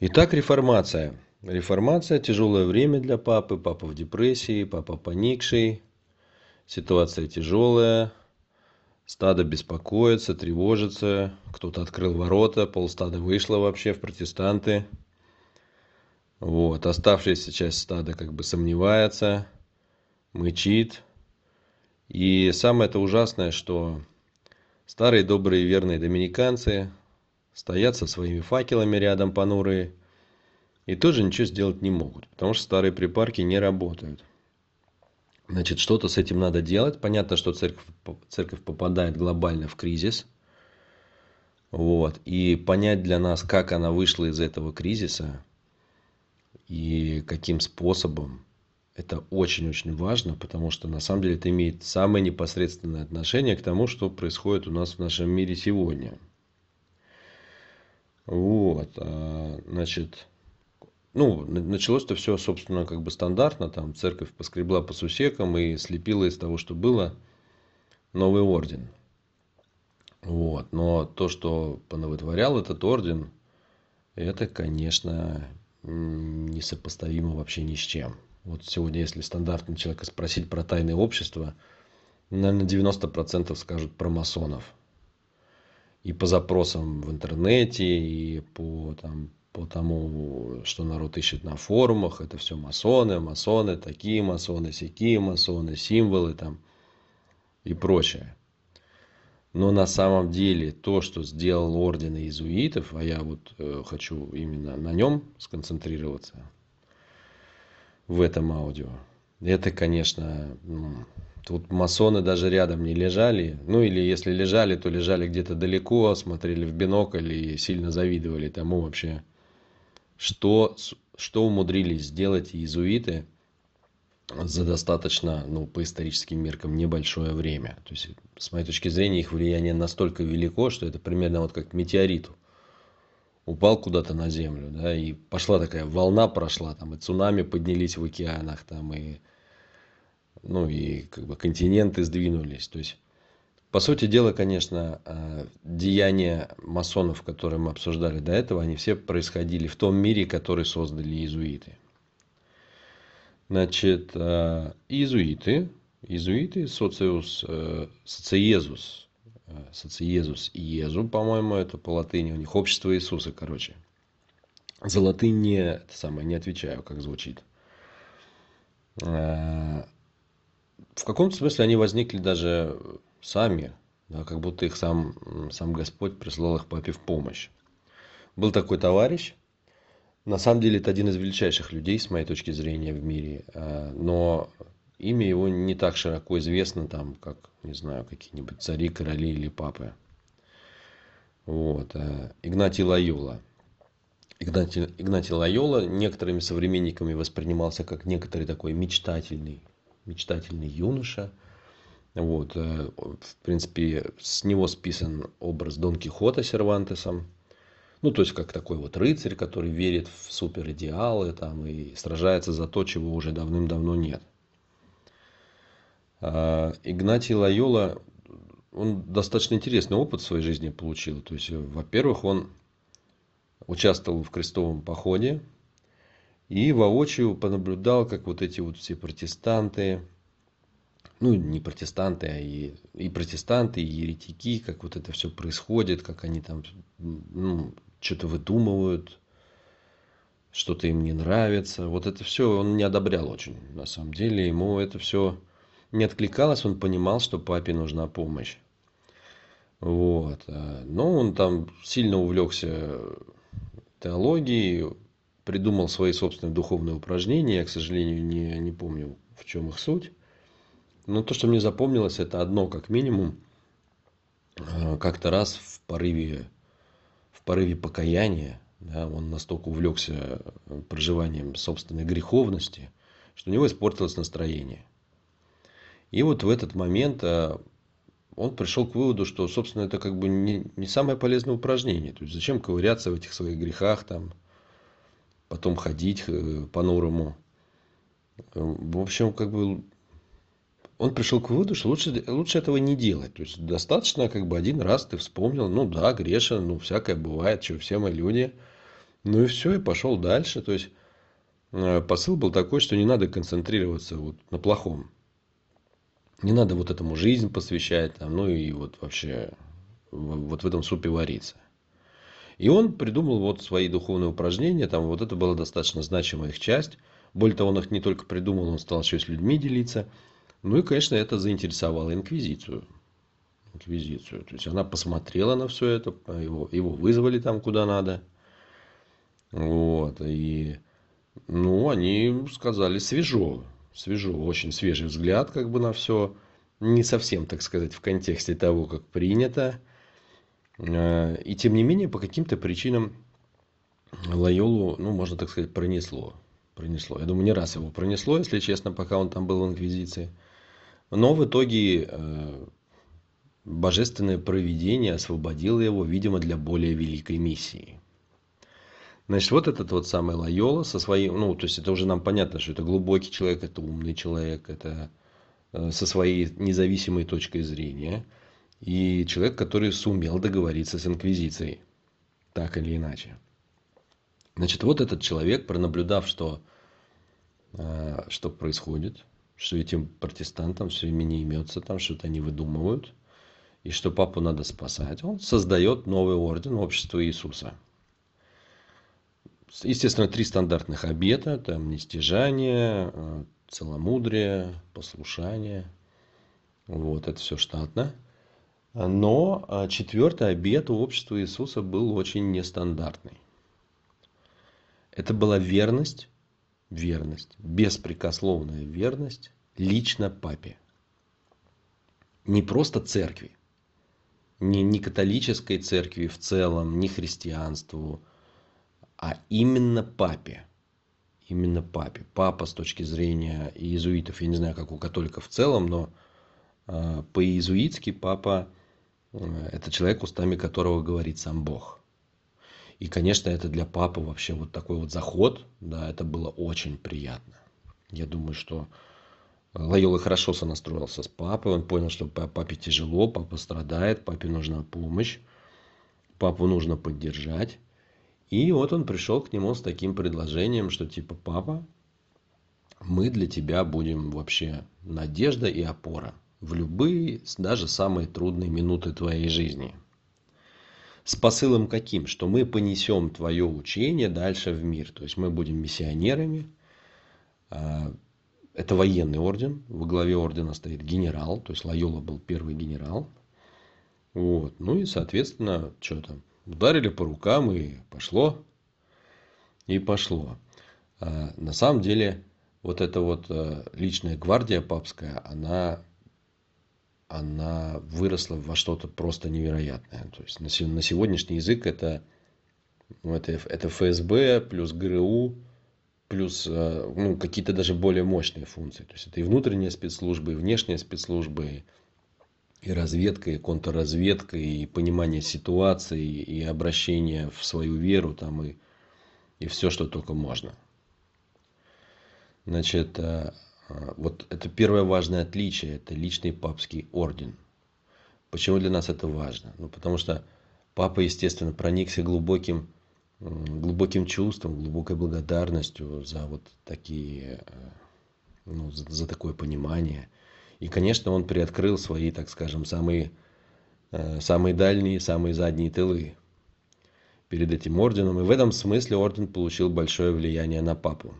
Итак, реформация. Реформация – тяжелое время для папы. Папа в депрессии, папа поникший. Ситуация тяжелая. Стадо беспокоится, тревожится. Кто-то открыл ворота, полстада вышло вообще в протестанты. Вот. Оставшаяся часть стада как бы сомневается, мычит. И самое это ужасное, что старые добрые верные доминиканцы стоят со своими факелами рядом понурые и тоже ничего сделать не могут, потому что старые припарки не работают. Значит, что-то с этим надо делать. Понятно, что церковь, церковь попадает глобально в кризис. Вот. И понять для нас, как она вышла из этого кризиса и каким способом, это очень-очень важно, потому что на самом деле это имеет самое непосредственное отношение к тому, что происходит у нас в нашем мире сегодня. Вот, а, значит, ну, началось-то все, собственно, как бы стандартно, там церковь поскребла по сусекам и слепила из того, что было, новый орден. Вот, но то, что понавытворял этот орден, это, конечно, несопоставимо вообще ни с чем. Вот сегодня, если стандартный человека спросить про тайное общество, наверное, 90% скажут про масонов и по запросам в интернете, и по, там, по тому, что народ ищет на форумах, это все масоны, масоны, такие масоны, сякие масоны, символы там и прочее. Но на самом деле то, что сделал орден иезуитов, а я вот э, хочу именно на нем сконцентрироваться в этом аудио, это, конечно, ну, Тут масоны даже рядом не лежали. Ну или если лежали, то лежали где-то далеко, смотрели в бинокль и сильно завидовали тому вообще, что, что умудрились сделать иезуиты за достаточно, ну, по историческим меркам, небольшое время. То есть, с моей точки зрения, их влияние настолько велико, что это примерно вот как метеорит упал куда-то на землю, да, и пошла такая волна прошла, там и цунами поднялись в океанах, там и ну и как бы континенты сдвинулись. То есть, по сути дела, конечно, а, деяния масонов, которые мы обсуждали до этого, они все происходили в том мире, который создали иезуиты. Значит, а, иезуиты, иезуиты, социус, э, социезус, э, социезус Иезу, по-моему, это по латыни у них, общество Иисуса, короче. За латынь не, это самое, не отвечаю, как звучит. В каком-то смысле они возникли даже сами, да, как будто их сам, сам Господь прислал их папе в помощь. Был такой товарищ, на самом деле это один из величайших людей, с моей точки зрения, в мире, а, но имя его не так широко известно, там, как, не знаю, какие-нибудь цари, короли или папы. Вот. А, Игнатий Лайола. Игнатий, Игнатий Лайола некоторыми современниками воспринимался как некоторый такой мечтательный мечтательный юноша. Вот, э, в принципе, с него списан образ Дон Кихота Сервантесом. Ну, то есть, как такой вот рыцарь, который верит в суперидеалы там, и сражается за то, чего уже давным-давно нет. А Игнатий Лайола, он достаточно интересный опыт в своей жизни получил. То есть, во-первых, он участвовал в крестовом походе, и воочию понаблюдал, как вот эти вот все протестанты, ну не протестанты, а и, и протестанты, и еретики, как вот это все происходит, как они там ну, что-то выдумывают, что-то им не нравится. Вот это все он не одобрял очень, на самом деле. Ему это все не откликалось, он понимал, что папе нужна помощь. Вот. Но он там сильно увлекся теологией, придумал свои собственные духовные упражнения. Я, к сожалению, не, не помню, в чем их суть. Но то, что мне запомнилось, это одно, как минимум. Э, как-то раз в порыве, в порыве покаяния, да, он настолько увлекся проживанием собственной греховности, что у него испортилось настроение. И вот в этот момент э, он пришел к выводу, что, собственно, это как бы не, не самое полезное упражнение. То есть зачем ковыряться в этих своих грехах, там, потом ходить э, по-новому. В общем, как бы он пришел к выводу, что лучше, лучше этого не делать. То есть достаточно как бы один раз ты вспомнил, ну да, грешен, ну всякое бывает, что все мы люди. Ну и все, и пошел дальше. То есть э, посыл был такой, что не надо концентрироваться вот на плохом. Не надо вот этому жизнь посвящать, там, ну и вот вообще вот в этом супе вариться. И он придумал вот свои духовные упражнения, там вот это была достаточно значимая их часть. Более того, он их не только придумал, он стал еще с людьми делиться. Ну и, конечно, это заинтересовало инквизицию. Инквизицию. То есть она посмотрела на все это, его, его вызвали там куда надо. Вот. И, ну, они сказали свежо. Свежо, очень свежий взгляд как бы на все. Не совсем, так сказать, в контексте того, как принято. Э, и тем не менее, по каким-то причинам Лайолу, ну, можно так сказать, пронесло. Пронесло. Я думаю, не раз его пронесло, если честно, пока он там был в Инквизиции. Но в итоге э, божественное провидение освободило его, видимо, для более великой миссии. Значит, вот этот вот самый Лайола со своим, ну, то есть это уже нам понятно, что это глубокий человек, это умный человек, это э, со своей независимой точкой зрения – и человек, который сумел договориться с инквизицией, так или иначе. Значит, вот этот человек, пронаблюдав, что, э, что происходит, что этим протестантам все время не имется, там что-то они выдумывают, и что папу надо спасать, он создает новый орден общества Иисуса. Естественно, три стандартных обета, там нестяжание, э, целомудрие, послушание. Вот, это все штатно. Но а, четвертый обет у общества Иисуса был очень нестандартный. Это была верность, верность, беспрекословная верность лично папе. Не просто церкви, не, не католической церкви в целом, не христианству, а именно папе. Именно папе. Папа с точки зрения иезуитов, я не знаю, как у католиков в целом, но э, по-иезуитски папа это человек, устами которого говорит сам Бог. И, конечно, это для папы вообще вот такой вот заход, да, это было очень приятно. Я думаю, что Лайола хорошо сонастроился с папой, он понял, что папе тяжело, папа страдает, папе нужна помощь, папу нужно поддержать. И вот он пришел к нему с таким предложением, что типа, папа, мы для тебя будем вообще надежда и опора в любые, даже самые трудные минуты твоей жизни. С посылом каким? Что мы понесем твое учение дальше в мир. То есть мы будем миссионерами. А, это военный орден. Во главе ордена стоит генерал. То есть Лайола был первый генерал. Вот. Ну и, соответственно, что там? Ударили по рукам и пошло. И пошло. А, на самом деле, вот эта вот а, личная гвардия папская, она она выросла во что-то просто невероятное. То есть на, сегодняшний язык это, ну, это, это ФСБ плюс ГРУ плюс э, ну, какие-то даже более мощные функции. То есть это и внутренние спецслужбы, и внешние спецслужбы, и разведка, и контрразведка, и понимание ситуации, и обращение в свою веру, там, и, и все, что только можно. Значит, э, вот это первое важное отличие, это личный папский орден. Почему для нас это важно? Ну, потому что папа, естественно, проникся глубоким, глубоким чувством, глубокой благодарностью за вот такие, э, ну, за, за такое понимание. И, конечно, он приоткрыл свои, так скажем, самые, э, самые дальние, самые задние тылы перед этим орденом. И в этом смысле орден получил большое влияние на папу.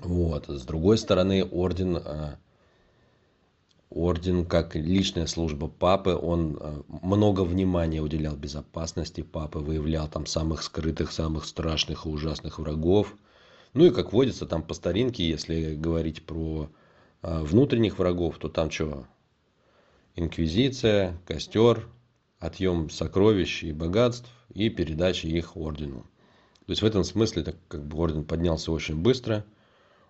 Вот. С другой стороны, орден, э, орден как личная служба папы, он э, много внимания уделял безопасности папы, выявлял там самых скрытых, самых страшных и ужасных врагов. Ну и как водится там по старинке, если говорить про э, внутренних врагов, то там что? Инквизиция, костер, отъем сокровищ и богатств и передача их ордену. То есть в этом смысле так как бы орден поднялся очень быстро –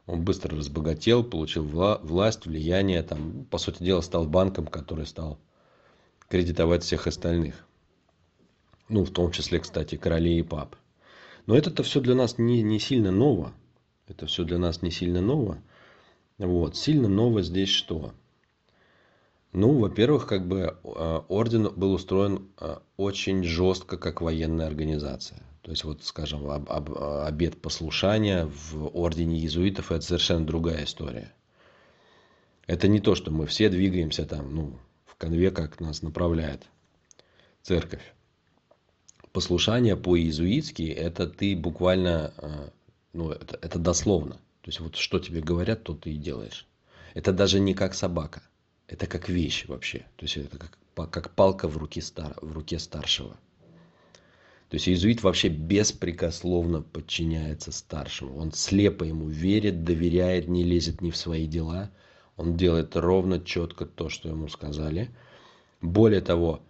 он быстро разбогател, получил вла- власть, влияние, там, по сути дела, стал банком, который стал кредитовать всех остальных. Ну, в том числе, кстати, королей и пап. Но это-то все для нас не, не сильно ново. Это все для нас не сильно ново. Вот. Сильно ново здесь что? Ну, во-первых, как бы э, орден был устроен э, очень жестко, как военная организация. То есть вот, скажем, об, об, обет послушания в ордене иезуитов это совершенно другая история. Это не то, что мы все двигаемся там, ну, в конве, как нас направляет церковь. Послушание по-иезуитски – это ты буквально, э, ну, это, это дословно. То есть вот что тебе говорят, то ты и делаешь. Это даже не как собака. Это как вещь вообще. То есть это как, как палка в руке, стар, в руке старшего. То есть иезуит вообще беспрекословно подчиняется старшему. Он слепо ему верит, доверяет, не лезет ни в свои дела. Он делает ровно, четко то, что ему сказали. Более того,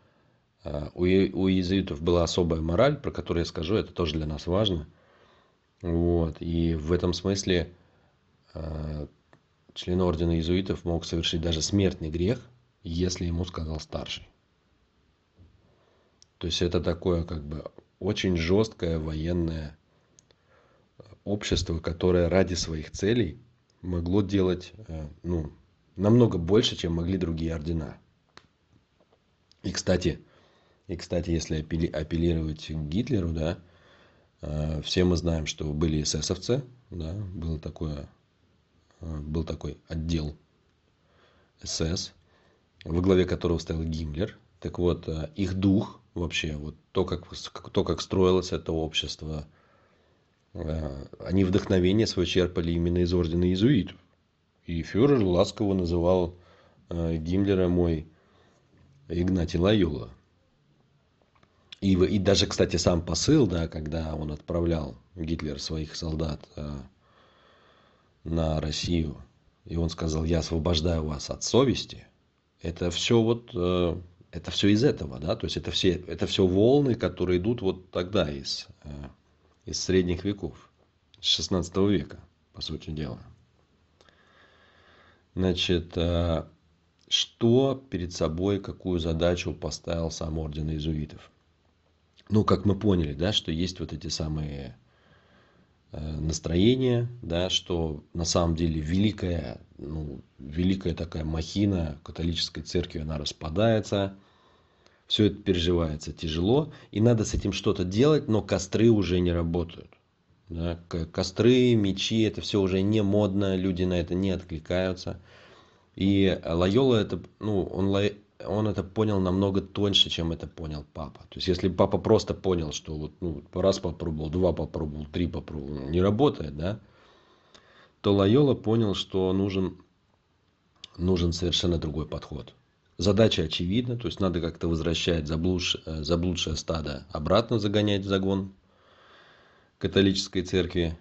э, у иезуитов была особая мораль, про которую я скажу, это тоже для нас важно. Вот. И в этом смысле э, член ордена иезуитов мог совершить даже смертный грех, если ему сказал старший. То есть это такое как бы очень жесткое военное общество, которое ради своих целей могло делать э, ну, намного больше, чем могли другие ордена. И, кстати, и, кстати, если апеллировать к Гитлеру, да, э, все мы знаем, что были эсэсовцы, да, было такое, э, был такой отдел СС, во главе которого стоял Гиммлер. Так вот, их дух вообще, вот то, как, то, как строилось это общество, э, они вдохновение свое черпали именно из ордена иезуитов. И фюрер ласково называл э, Гиммлера мой Игнатий Лайола. И, и даже, кстати, сам посыл, да, когда он отправлял Гитлер своих солдат э, на Россию, и он сказал, я освобождаю вас от совести, это все вот это все из этого, да, то есть это все, это все волны, которые идут вот тогда из, э, из средних веков, с 16 века, по сути дела. Значит, э, что перед собой, какую задачу поставил сам орден иезуитов? Ну, как мы поняли, да, что есть вот эти самые э, настроения, да, что на самом деле великая, ну, великая такая махина католической церкви, она распадается, все это переживается тяжело, и надо с этим что-то делать, но костры уже не работают. Да? Костры, мечи, это все уже не модно, люди на это не откликаются. И Лайола это, ну, он, он это понял намного тоньше, чем это понял папа. То есть, если папа просто понял, что вот, ну, раз попробовал, два попробовал, три попробовал, не работает, да, то Лайола понял, что нужен, нужен совершенно другой подход. Задача очевидна, то есть надо как-то возвращать заблудш, э, заблудшее стадо обратно загонять в загон католической церкви.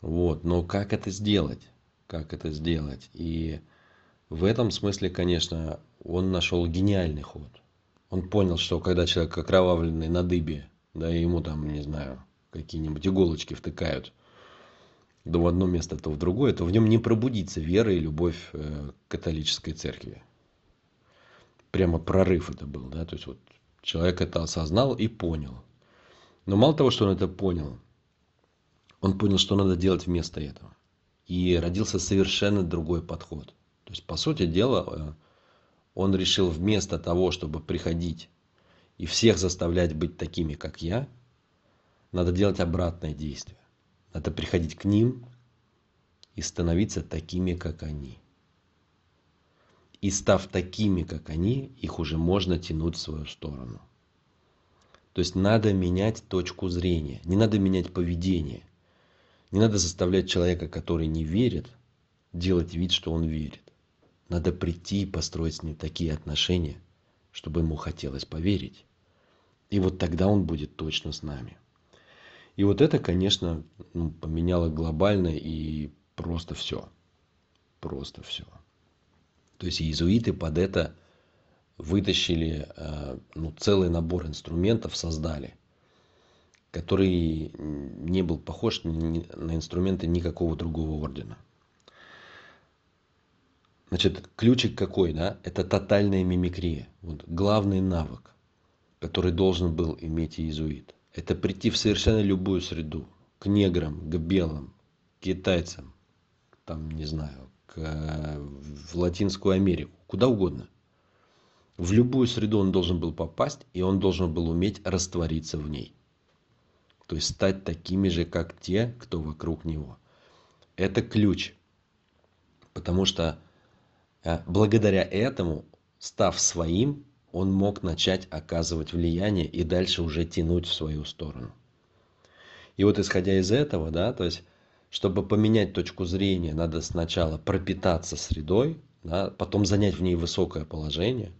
Вот. Но как это сделать? Как это сделать? И в этом смысле, конечно, он нашел гениальный ход. Он понял, что когда человек окровавленный на дыбе, да, и ему там, не знаю, какие-нибудь иголочки втыкают, то в одно место, то в другое, то в нем не пробудится вера и любовь э, к католической церкви прямо прорыв это был, да, то есть вот человек это осознал и понял. Но мало того, что он это понял, он понял, что надо делать вместо этого. И родился совершенно другой подход. То есть, по сути дела, э, он решил вместо того, чтобы приходить и всех заставлять быть такими, как я, надо делать обратное действие. Надо приходить к ним и становиться такими, как они. И став такими, как они, их уже можно тянуть в свою сторону. То есть надо менять точку зрения, не надо менять поведение. Не надо заставлять человека, который не верит, делать вид, что он верит. Надо прийти и построить с ним такие отношения, чтобы ему хотелось поверить. И вот тогда он будет точно с нами. И вот это, конечно, ну, поменяло глобально и просто все. Просто все. То есть иезуиты под это вытащили э, ну, целый набор инструментов, создали, который не был похож на инструменты никакого другого ордена. Значит, ключик какой, да? Это тотальная мимикрия. Вот главный навык, который должен был иметь иезуит. Это прийти в совершенно любую среду. К неграм, к белым, к китайцам, там, не знаю, Э, в Латинскую Америку, куда угодно. В любую среду он должен был попасть, и он должен был уметь раствориться в ней. То есть стать такими же, как те, кто вокруг него. Это ключ. Потому что благодаря этому, став своим, он мог начать оказывать влияние и дальше уже тянуть в свою сторону. И вот исходя из этого, да, то есть, чтобы поменять точку зрения, надо сначала пропитаться средой, да, потом занять в ней высокое положение,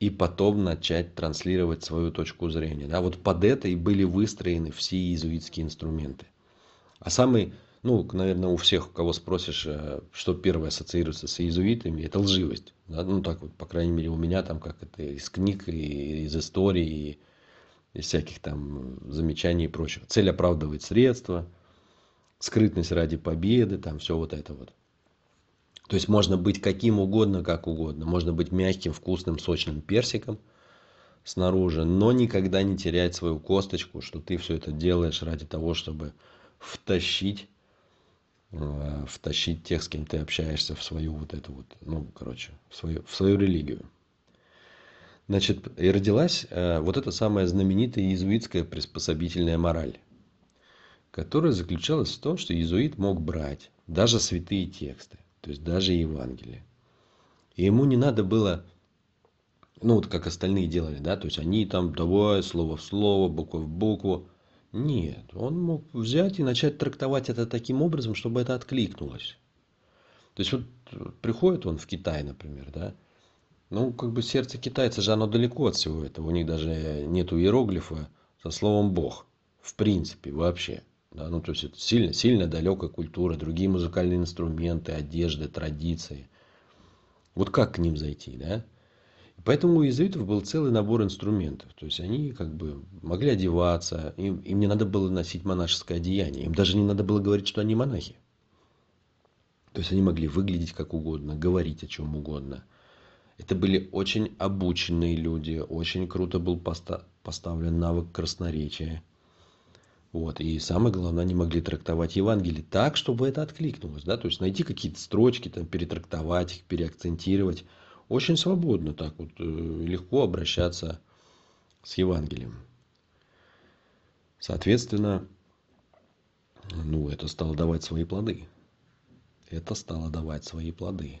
и потом начать транслировать свою точку зрения. Да, вот под это и были выстроены все иезуитские инструменты. А самый, ну, наверное, у всех, кого спросишь, э, что первое ассоциируется с иезуитами, это лживость. Да? Ну, так вот, по крайней мере, у меня там как это из книг, и из истории, и из всяких там замечаний и прочего. Цель оправдывает средства, скрытность ради победы, там все вот это вот. То есть можно быть каким угодно, как угодно. Можно быть мягким, вкусным, сочным персиком снаружи, но никогда не терять свою косточку, что ты все это делаешь ради того, чтобы втащить, втащить тех, с кем ты общаешься, в свою вот эту вот, ну, короче, в свою, в свою религию. Значит, и родилась э, вот эта самая знаменитая иезуитская приспособительная мораль, которая заключалась в том, что иезуит мог брать даже святые тексты, то есть даже Евангелие. И ему не надо было, ну вот как остальные делали, да, то есть они там давай слово в слово, букву в букву. Нет, он мог взять и начать трактовать это таким образом, чтобы это откликнулось. То есть вот приходит он в Китай, например, да, ну, как бы сердце китайца же оно далеко от всего этого. У них даже нету иероглифа со словом Бог. В принципе, вообще. Да, ну, то есть это сильно, сильно далекая культура, другие музыкальные инструменты, одежды, традиции. Вот как к ним зайти, да? Поэтому у иезуитов был целый набор инструментов. То есть они как бы могли одеваться, им, им не надо было носить монашеское одеяние, им даже не надо было говорить, что они монахи. То есть они могли выглядеть как угодно, говорить о чем угодно. Это были очень обученные люди, очень круто был поставлен навык красноречия. Вот. И самое главное, они могли трактовать Евангелие так, чтобы это откликнулось. Да? То есть найти какие-то строчки, там, перетрактовать их, переакцентировать. Очень свободно так вот, э, легко обращаться с Евангелием. Соответственно, ну, это стало давать свои плоды. Это стало давать свои плоды.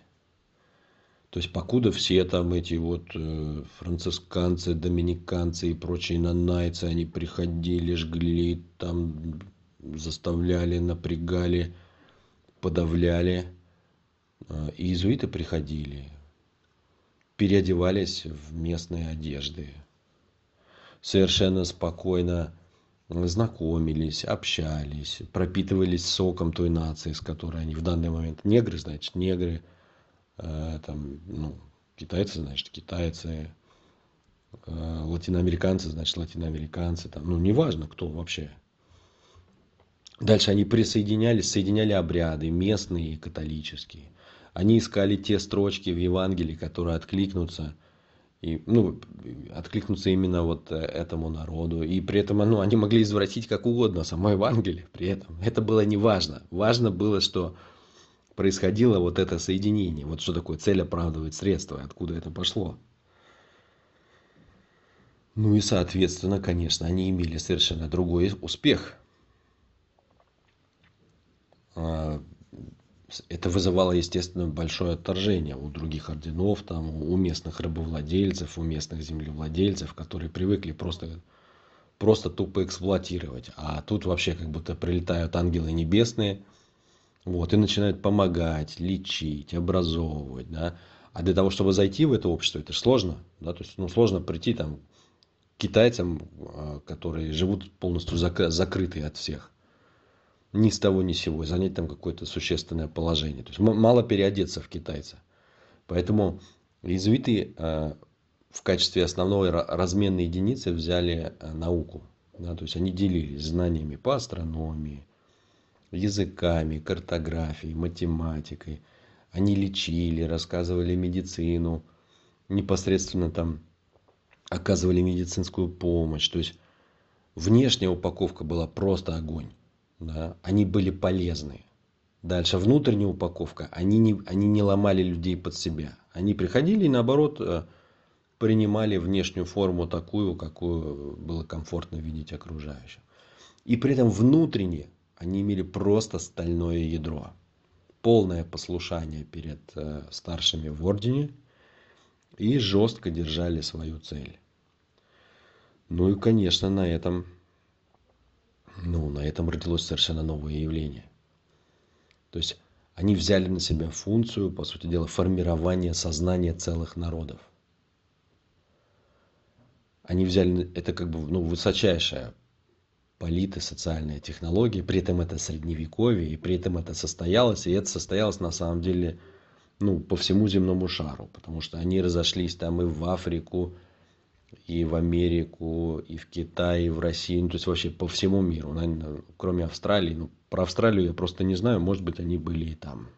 То есть покуда все там эти вот э, францисканцы, доминиканцы и прочие нанайцы, они приходили, жгли, там заставляли, напрягали, подавляли. Э, и иезуиты приходили, переодевались в местные одежды, совершенно спокойно знакомились, общались, пропитывались соком той нации, с которой они в данный момент негры, значит, негры – Э, там, ну, китайцы, значит, китайцы, э, латиноамериканцы, значит, латиноамериканцы, там, ну, неважно, кто вообще. Дальше они присоединялись, соединяли обряды, местные и католические. Они искали те строчки в Евангелии, которые откликнутся, и, ну, откликнутся именно вот э, этому народу. И при этом ну, они могли извратить как угодно само Евангелие при этом. Это было не важно. Важно было, что происходило вот это соединение. Вот что такое цель оправдывает средства, откуда это пошло. Ну и, соответственно, конечно, они имели совершенно другой успех. Это вызывало, естественно, большое отторжение у других орденов, там, у местных рабовладельцев, у местных землевладельцев, которые привыкли просто, просто тупо эксплуатировать. А тут вообще как будто прилетают ангелы небесные – вот, и начинают помогать, лечить, образовывать, да. А для того, чтобы зайти в это общество, это же сложно, да, то есть, ну, сложно прийти там к китайцам, а, которые живут полностью зак- закрытые от всех. Ни с того, ни с сего, занять там какое-то существенное положение. То есть мало переодеться в китайца. Поэтому иезуиты э, в качестве основной разменной единицы взяли э, науку. Да, то есть они делились знаниями по астрономии, языками, картографией, математикой. Они лечили, рассказывали медицину, непосредственно там оказывали медицинскую помощь. То есть внешняя упаковка была просто огонь. Да? Они были полезны. Дальше внутренняя упаковка. Они не, они не ломали людей под себя. Они приходили и наоборот э, принимали внешнюю форму такую, какую было комфортно видеть окружающим. и при этом внутренне они имели просто стальное ядро полное послушание перед старшими в ордене и жестко держали свою цель ну и конечно на этом этом родилось совершенно новое явление. То есть они взяли на себя функцию по сути дела формирования сознания целых народов. Они взяли это как бы ну высочайшая политсоциальная технология при этом это средневековье и при этом это состоялось и это состоялось на самом деле ну по всему земному шару. Потому что они разошлись там и в африку и в америку и в китай и в россию ну то есть вообще по всему миру наверное кроме австралии. Ну про австралию я просто не знаю может быть они были и там